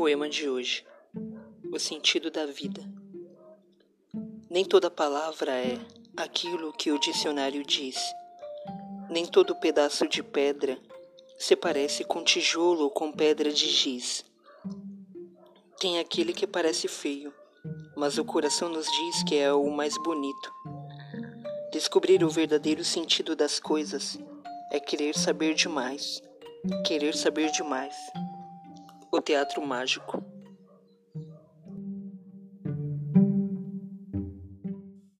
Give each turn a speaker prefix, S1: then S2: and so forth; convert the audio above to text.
S1: Poema de hoje: O sentido da vida. Nem toda palavra é aquilo que o dicionário diz. Nem todo pedaço de pedra se parece com tijolo ou com pedra de giz. Tem aquele que parece feio, mas o coração nos diz que é o mais bonito. Descobrir o verdadeiro sentido das coisas é querer saber demais, querer saber demais. O Teatro Mágico